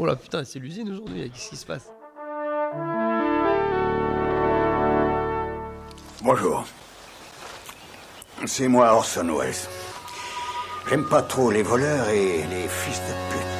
Oh là putain, c'est l'usine aujourd'hui, qu'est-ce qui se passe Bonjour. C'est moi Orson Welles. J'aime pas trop les voleurs et les fils de pute.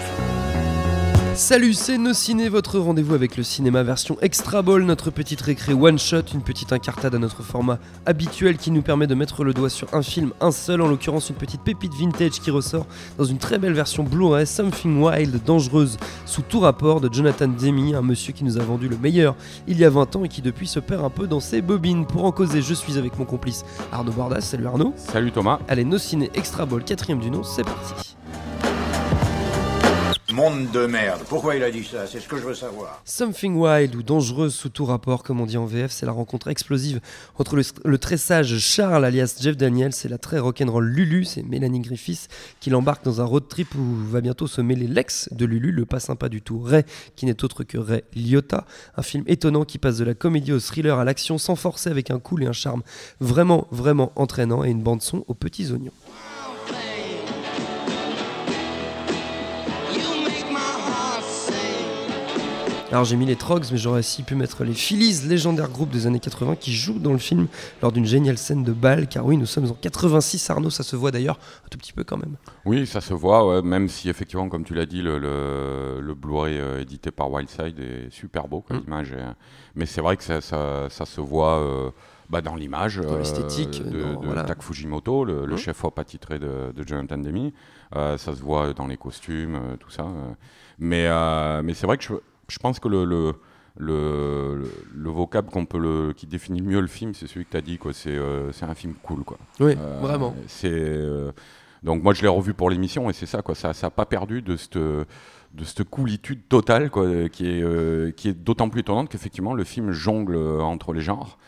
Salut, c'est Nos Ciné, votre rendez-vous avec le cinéma version Extra Ball, notre petite récré one shot, une petite incartade à notre format habituel qui nous permet de mettre le doigt sur un film, un seul, en l'occurrence une petite pépite vintage qui ressort dans une très belle version Blu-ray, Something Wild, dangereuse, sous tout rapport de Jonathan Demi, un monsieur qui nous a vendu le meilleur il y a 20 ans et qui depuis se perd un peu dans ses bobines. Pour en causer, je suis avec mon complice Arnaud Bordas. Salut Arnaud. Salut Thomas. Allez, Nos Ciné Extra Ball, quatrième du nom, c'est parti. Monde de merde. Pourquoi il a dit ça? C'est ce que je veux savoir. Something Wild ou dangereuse sous tout rapport, comme on dit en VF, c'est la rencontre explosive entre le, très sage Charles alias Jeff Daniels et la très rock'n'roll Lulu, c'est Mélanie Griffiths, qui l'embarque dans un road trip où va bientôt se mêler l'ex de Lulu, le pas sympa du tout, Ray, qui n'est autre que Ray Liotta. Un film étonnant qui passe de la comédie au thriller à l'action sans forcer avec un cool et un charme vraiment, vraiment entraînant et une bande-son aux petits oignons. Alors j'ai mis les Trogs, mais j'aurais aussi pu mettre les Phillies, légendaire groupe des années 80 qui jouent dans le film lors d'une géniale scène de bal, car oui, nous sommes en 86, Arnaud, ça se voit d'ailleurs un tout petit peu quand même. Oui, ça se voit, ouais, même si effectivement, comme tu l'as dit, le, le, le Blu-ray euh, édité par Wildside est super beau, comme Mm. image. Mais c'est vrai que ça, ça, ça se voit euh, bah, dans l'image Dans l'esthétique, de, de voilà. Tak Fujimoto, le, le Mm. chef-op attitré de, de Jonathan Demi. Euh, ça se voit dans les costumes, euh, tout ça. euh. Mais, euh, mais c'est vrai que je, je pense que le, le, le, le- le vocable qu'on peut le, qui définit mieux le film, c'est celui que tu as dit. quoi. C'est euh, c'est un film cool. Quoi. Oui, Euh, vraiment. C'est euh, donc moi je l'ai revu pour l'émission et c'est ça quoi. Ça ça a pas perdu de cette de cette coolitude totale quoi, qui est qui est d'autant plus étonnante qu'effectivement le film jongle entre les genres.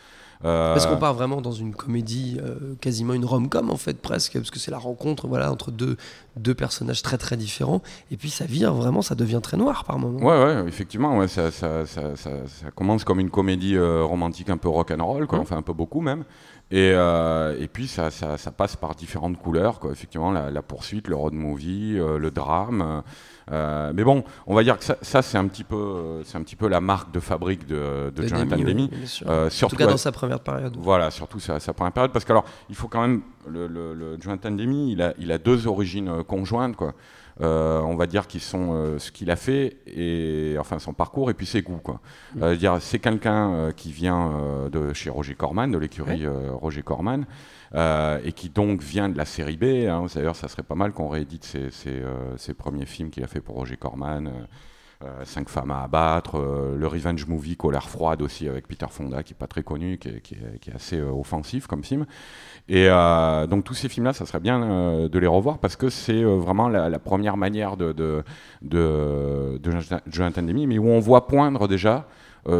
Parce qu'on part vraiment dans une comédie, euh, quasiment une rom-com en fait presque, parce que c'est la rencontre voilà, entre deux, deux personnages très très différents, et puis ça vire vraiment, ça devient très noir par moments. Ouais, ouais, effectivement, ouais, ça, ça, ça, commence comme une comédie euh, romantique un peu rock'n'roll, quoi, Mhm. enfin un peu beaucoup même. Et, euh, et puis ça, passe par différentes couleurs, quoi. effectivement, la, la poursuite, le road movie, euh, le drame. euh, mais bon, on va dire que ça, ça c'est un, petit peu, c'est un petit peu la marque de fabrique de, de De Jonathan Demi, oui. Euh, en tout cas dans sa première période. voilà, surtout sa, sa première période. Parce que alors, il faut quand même le, le, le Jonathan Demi, il a, il a deux origines euh, conjointes, quoi. Euh, on va dire qui sont euh, ce qu'il a fait et enfin son parcours et puis ses goûts, quoi. Mm. Euh, dire c'est quelqu'un qui vient de chez Roger Corman, de l'écurie Roger Corman. et qui donc vient de la série B. Hein. D'ailleurs, ça serait pas mal qu'on réédite ses, ses, ses premiers films qu'il a fait pour Roger Corman. Euh, Cinq femmes à abattre, euh, le revenge movie Colère froide aussi avec Peter Fonda qui est pas très connu, qui est, qui est- assez euh, offensif comme film. Et donc tous ces films-là, ça serait bien de les revoir parce que c'est vraiment la, première manière de, de, de, de Jonathan- Demme, mais où on voit poindre déjà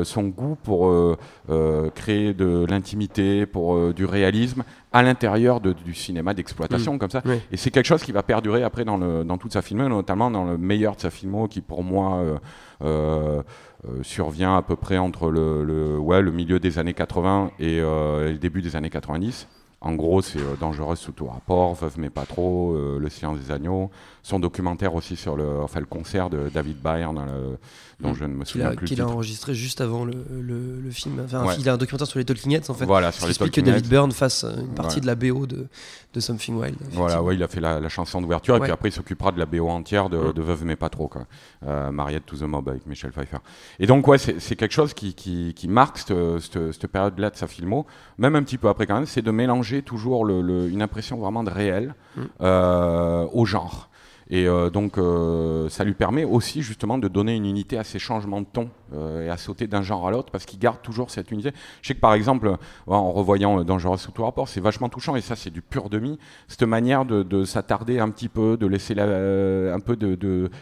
son goût pour euh, euh, créer de l'intimité, pour euh, du réalisme à l'intérieur du cinéma d'exploitation comme ça. Oui. Et c'est quelque chose qui va perdurer après dans, le, dans toute sa filmo, notamment dans le meilleur de sa filmo, qui pour moi euh, euh, euh, survient à peu près entre le, le, ouais, le milieu des années 80 et, euh, et le début des années 90. En gros, c'est euh, Dangereuse sous tout rapport, Veuve mais pas trop, euh, Le silence des agneaux. Son documentaire aussi sur le, enfin, le concert de David Byrne, le- dont je ne me souviens a, plus. qu'il a enregistré juste avant le, le- le film. Enfin, Ouais. Il a un documentaire sur les Talking Heads en fait. Voilà, sur les explique que David. Byrne fasse euh, une partie Ouais. de la BO de, de Something Wild. Voilà, ouais, il a fait la, la chanson d'ouverture et puis après il s'occupera de la BO entière de, Mm. de Veuve mais pas trop, quoi. Euh, Mariette to the Mob avec Michel Pfeiffer. Et donc, ouais, c'est c'est quelque chose qui, qui, qui marque cette, cette, cette période-là de sa filmo, même un petit peu après quand même, c'est de mélanger toujours le, le- une impression vraiment de réel Mm. euh, au genre. Et euh, donc, euh, ça lui permet aussi justement de donner une unité à ces changements de ton et à sauter d'un genre à l'autre parce qu'il garde toujours cette unité. Je sais que par exemple, en revoyant Dangerous sous tout rapport, c'est vachement touchant et ça c'est du pur demi. Cette manière de, s'attarder un petit peu, de laisser un peu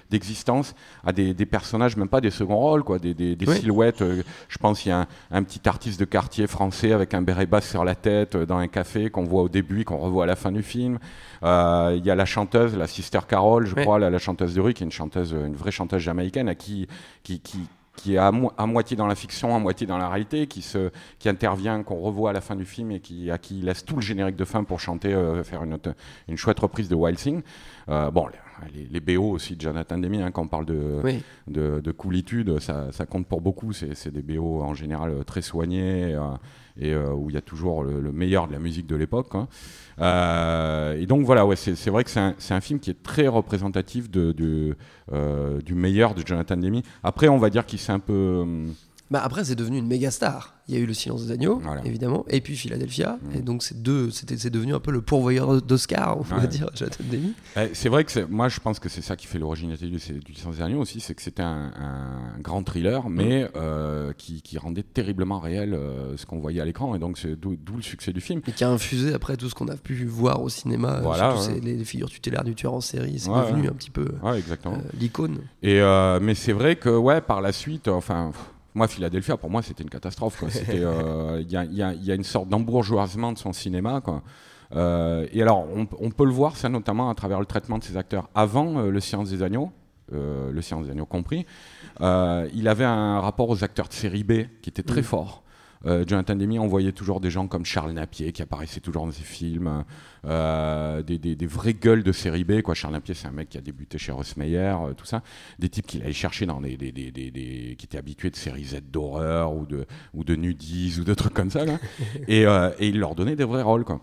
d'existence de, à des, personnages, même pas des seconds rôles, quoi, des, silhouettes. je pense qu'il y a un, petit artiste de quartier français avec un béret basse sur la tête dans un café qu'on voit au début, qu'on revoit à la fin du film. Il y a la chanteuse, la Sister Carol, je crois, la, chanteuse de rue, qui est une chanteuse, une vraie chanteuse jamaïcaine, à qui, qui, qui, qui est à, moitié dans la fiction, à moitié dans la réalité, qui, se, qui intervient, qu'on revoit à la fin du film et qui, à qui laisse tout le générique de fin pour chanter, euh, faire une, une chouette reprise de Wild Thing. Euh, bon, les, les, BO aussi de Jonathan Demi, hein, quand on parle de, de, de, coolitude, ça, ça, compte pour beaucoup. C'est des BO en général très soignés. Euh, et euh, où il y a toujours le, meilleur de la musique de l'époque. Hein. Euh, et donc voilà, ouais, c'est vrai que c'est un, film qui est très représentatif euh, du meilleur de Jonathan Demi. Après, on va dire qu'il s'est un peu hum, bah après, c'est devenu une méga star. Il y a eu Le Silence des Agneaux, évidemment, et puis Philadelphia. Mm. Et donc, c'est deux, c'était, c'est devenu un peu le pourvoyeur d'Oscar, on va dire, Jonathan Demi. Eh, c'est vrai que moi, je pense que c'est ça qui fait l'originalité du, du Silence des Agneaux aussi, c'est que c'était un, grand thriller, mm. mais euh, qui, qui, rendait terriblement réel euh, ce qu'on voyait à l'écran, et donc c'est d'où, le succès du film. Et qui a infusé après tout ce qu'on a pu voir au cinéma, voilà, les, figures tutélaires du tueur en série, c'est devenu un petit peu euh, l'icône. Et mais c'est vrai que ouais, par la suite, enfin. Moi, Philadelphia, pour moi, c'était une catastrophe. Euh, il y, a, une sorte d'embourgeoisement de son cinéma. Euh, et alors, on, peut le voir, ça notamment à travers le traitement de ses acteurs. Avant euh, Le Science des Agneaux, Le Science des Agneaux compris, il avait un rapport aux acteurs de série B qui était très fort. Euh, Jonathan Demi, on voyait toujours des gens comme Charles Napier qui apparaissaient toujours dans ses films, euh, des, des, vraies gueules de série B. Quoi. Charles Napier, c'est un mec qui a débuté chez Ross Meyer, euh, tout ça. Des types qu'il allait chercher dans des, des, qui étaient habitués de séries Z d'horreur ou de, ou de ou de trucs comme ça. et, et il leur donnait des vrais rôles. Quoi.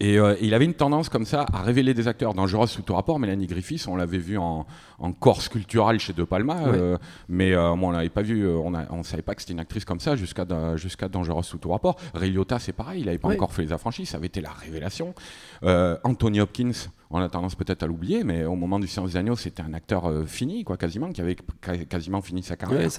Et, il avait une tendance comme ça à révéler des acteurs dangereux sous tout rapport. Mélanie Griffiths, on l'avait vu en, en corps sculptural chez De Palma, euh, mais euh, on n'avait pas vu, euh, on ne savait pas que c'était une actrice comme ça jusqu'à jusqu'à Dangerous sous tout rapport. Ray c'est pareil, il n'avait pas encore fait les affranchis, ça avait été la révélation. Anthony Hopkins, on a tendance peut-être à l'oublier, mais au moment du Silence des Agneaux, c'était un acteur fini, quoi, quasiment, qui avait quasiment fini sa carrière.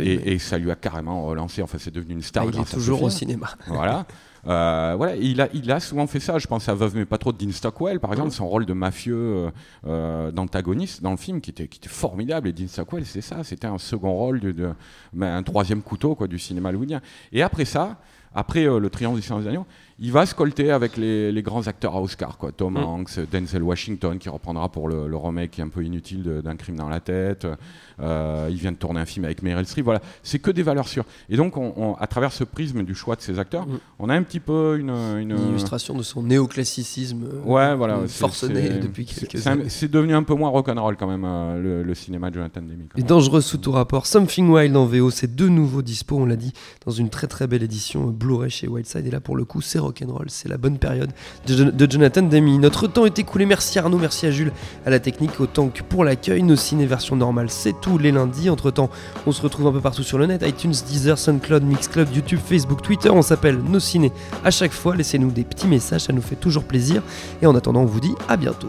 et, ça lui a carrément relancé. Enfin, c'est devenu une star. Ah, il est toujours au cinéma. Voilà. voilà, il a, il a souvent fait ça. Je pense à Veuve mais pas trop de Dean Stockwell, par exemple, son rôle de mafieux d'antagoniste dans le film qui était, qui était formidable. Et Dean Stockwell, c'est ça, c'était un second rôle, de, ben, un troisième couteau quoi, du cinéma hollywoodien. Et après ça, après euh, le Triomphe du Silence des Agneaux, il va se colter avec les, les, grands acteurs à Oscar, quoi. Tom mm. Hanks, Denzel Washington, qui reprendra pour le, le remake un peu inutile d'un crime dans la tête. Euh, il vient de tourner un film avec Meryl Streep. Voilà, c'est que des valeurs sûres. Et donc, on, à travers ce prisme du choix de ces acteurs, mm. on a un petit peu une, une... illustration de son néoclassicisme. Euh, ouais, voilà, forcené depuis quelques années. C'est devenu un peu moins rock'n'roll quand même euh, le, cinéma de Jonathan. Et dangereux sous tout rapport. Something Wild en VO, c'est de nouveau dispo. On l'a dit dans une très très belle édition Blu-ray chez Wildside. Et là, pour le coup, c'est rock'n'roll. C'est la bonne période de, Jonathan Demi. Notre temps est écoulé. Merci Arnaud, merci à Jules, à la technique, autant que pour l'accueil. Nos ciné version normale, c'est tous les lundis. Entre temps, on se retrouve un peu partout sur le net iTunes, Deezer, SoundCloud, Mixcloud, YouTube, Facebook, Twitter. On s'appelle Nos Ciné à chaque fois. Laissez-nous des petits messages, ça nous fait toujours plaisir. Et en attendant, on vous dit à bientôt.